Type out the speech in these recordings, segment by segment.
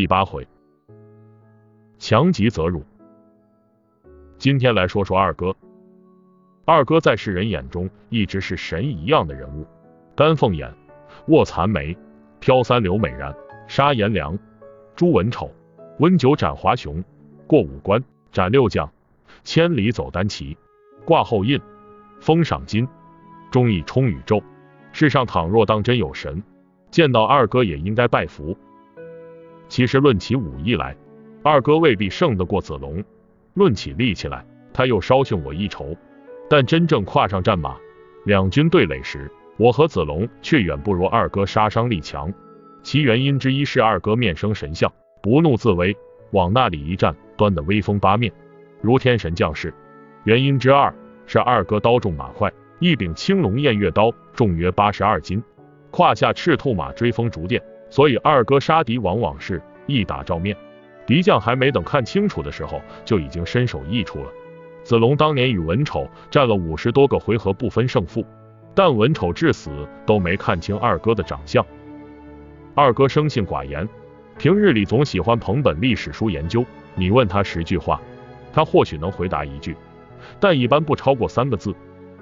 第八回，强极则辱。今天来说说二哥。二哥在世人眼中一直是神一样的人物，丹凤眼，卧蚕眉，飘三流美髯，杀颜良，诛文丑，温酒斩华雄，过五关斩六将，千里走单骑，挂后印，封赏金，忠义充宇宙。世上倘若当真有神，见到二哥也应该拜服。其实论起武艺来，二哥未必胜得过子龙；论起力气来，他又稍逊我一筹。但真正跨上战马，两军对垒时，我和子龙却远不如二哥杀伤力强。其原因之一是二哥面生神相，不怒自威，往那里一站，端得威风八面，如天神降世。原因之二是二哥刀重马快，一柄青龙偃月刀重约八十二斤，胯下赤兔马追风逐电。所以二哥杀敌往往是一打照面，敌将还没等看清楚的时候，就已经身首异处了。子龙当年与文丑战了五十多个回合不分胜负，但文丑至死都没看清二哥的长相。二哥生性寡言，平日里总喜欢捧本历史书研究。你问他十句话，他或许能回答一句，但一般不超过三个字。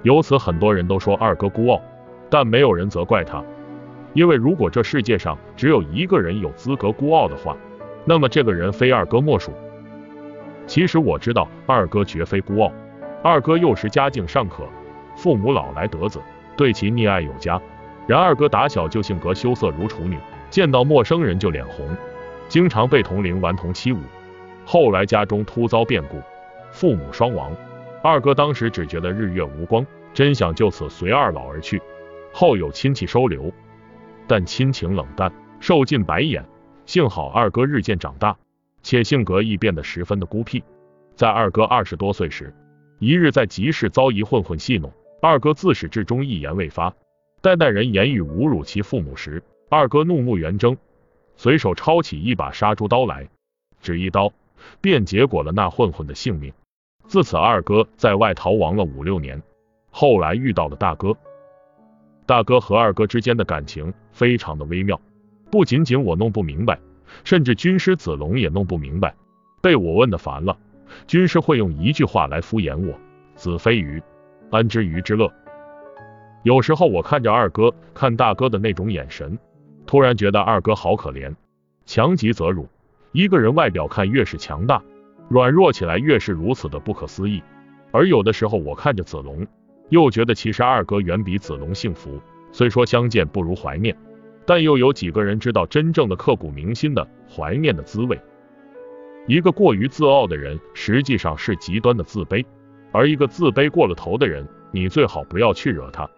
由此很多人都说二哥孤傲，但没有人责怪他。因为如果这世界上只有一个人有资格孤傲的话，那么这个人非二哥莫属。其实我知道二哥绝非孤傲，二哥幼时家境尚可，父母老来得子，对其溺爱有加。然二哥打小就性格羞涩如处女，见到陌生人就脸红，经常被同龄顽童欺侮。后来家中突遭变故，父母双亡，二哥当时只觉得日月无光，真想就此随二老而去。后有亲戚收留。但亲情冷淡，受尽白眼。幸好二哥日渐长大，且性格亦变得十分的孤僻。在二哥二十多岁时，一日在集市遭一混混戏弄，二哥自始至终一言未发。待那人言语侮辱其父母时，二哥怒目圆睁，随手抄起一把杀猪刀来，只一刀便结果了那混混的性命。自此，二哥在外逃亡了五六年。后来遇到了大哥。大哥和二哥之间的感情非常的微妙，不仅仅我弄不明白，甚至军师子龙也弄不明白。被我问的烦了，军师会用一句话来敷衍我：子非鱼，安知鱼之乐？有时候我看着二哥看大哥的那种眼神，突然觉得二哥好可怜，强极则辱。一个人外表看越是强大，软弱起来越是如此的不可思议。而有的时候我看着子龙。又觉得其实二哥远比子龙幸福，虽说相见不如怀念，但又有几个人知道真正的刻骨铭心的怀念的滋味？一个过于自傲的人，实际上是极端的自卑；而一个自卑过了头的人，你最好不要去惹他。